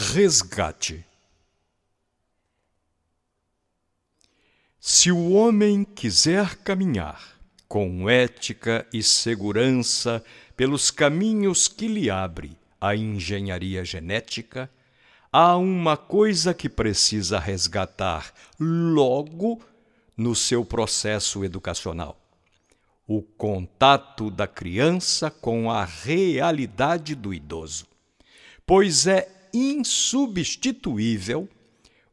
Resgate. Se o homem quiser caminhar com ética e segurança pelos caminhos que lhe abre a engenharia genética, há uma coisa que precisa resgatar logo no seu processo educacional: o contato da criança com a realidade do idoso. Pois é insubstituível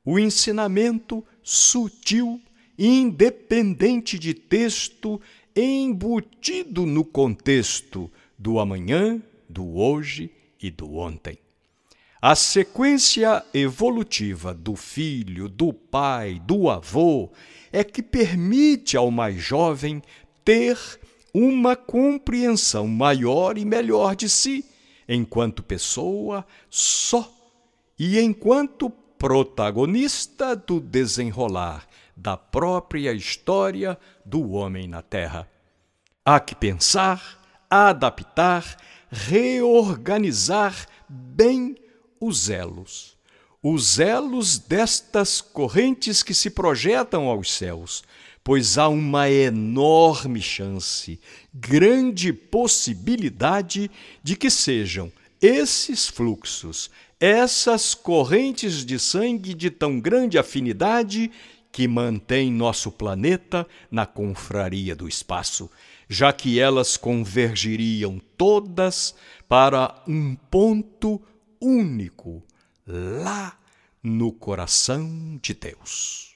o ensinamento sutil, independente de texto, embutido no contexto do amanhã, do hoje e do ontem. A sequência evolutiva do filho, do pai, do avô é que permite ao mais jovem ter uma compreensão maior e melhor de si enquanto pessoa só e enquanto protagonista do desenrolar da própria história do homem na Terra. Há que pensar, adaptar, reorganizar bem os elos. Os elos destas correntes que se projetam aos céus, pois há uma enorme chance, grande possibilidade de que sejam esses fluxos, essas correntes de sangue de tão grande afinidade que mantém nosso planeta na confraria do espaço, já que elas convergiriam todas para um ponto único, lá no coração de Deus.